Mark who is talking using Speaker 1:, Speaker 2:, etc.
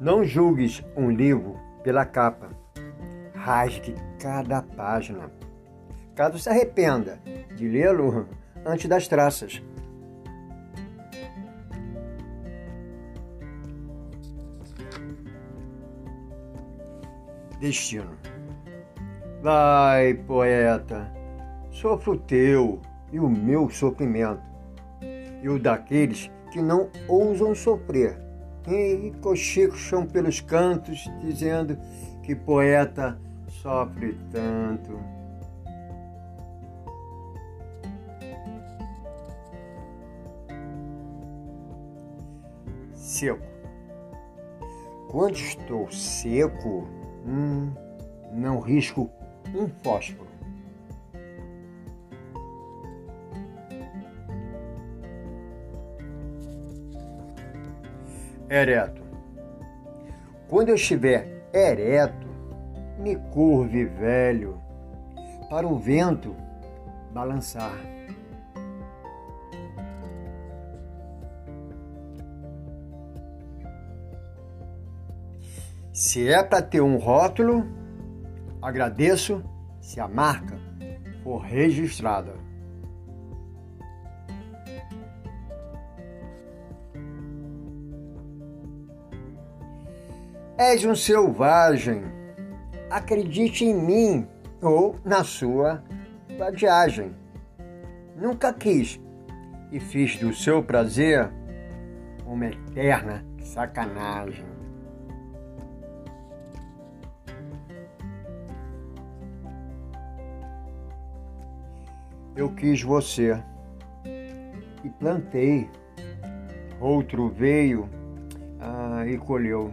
Speaker 1: Não julgues um livro pela capa. Rasgue cada página. Caso se arrependa de lê-lo antes das traças. Destino. Vai, poeta, sofro o teu e o meu sofrimento, e o daqueles que não ousam sofrer e cochicham pelos cantos, dizendo que poeta sofre tanto. Seco. Quando estou seco, hum, não risco um fósforo. Ereto. Quando eu estiver ereto, me curve velho, para o vento balançar. Se é para ter um rótulo, agradeço se a marca for registrada. És um selvagem. Acredite em mim ou na sua vadiagem. Nunca quis e fiz do seu prazer uma eterna sacanagem. Eu quis você e plantei, outro veio ah, e colheu.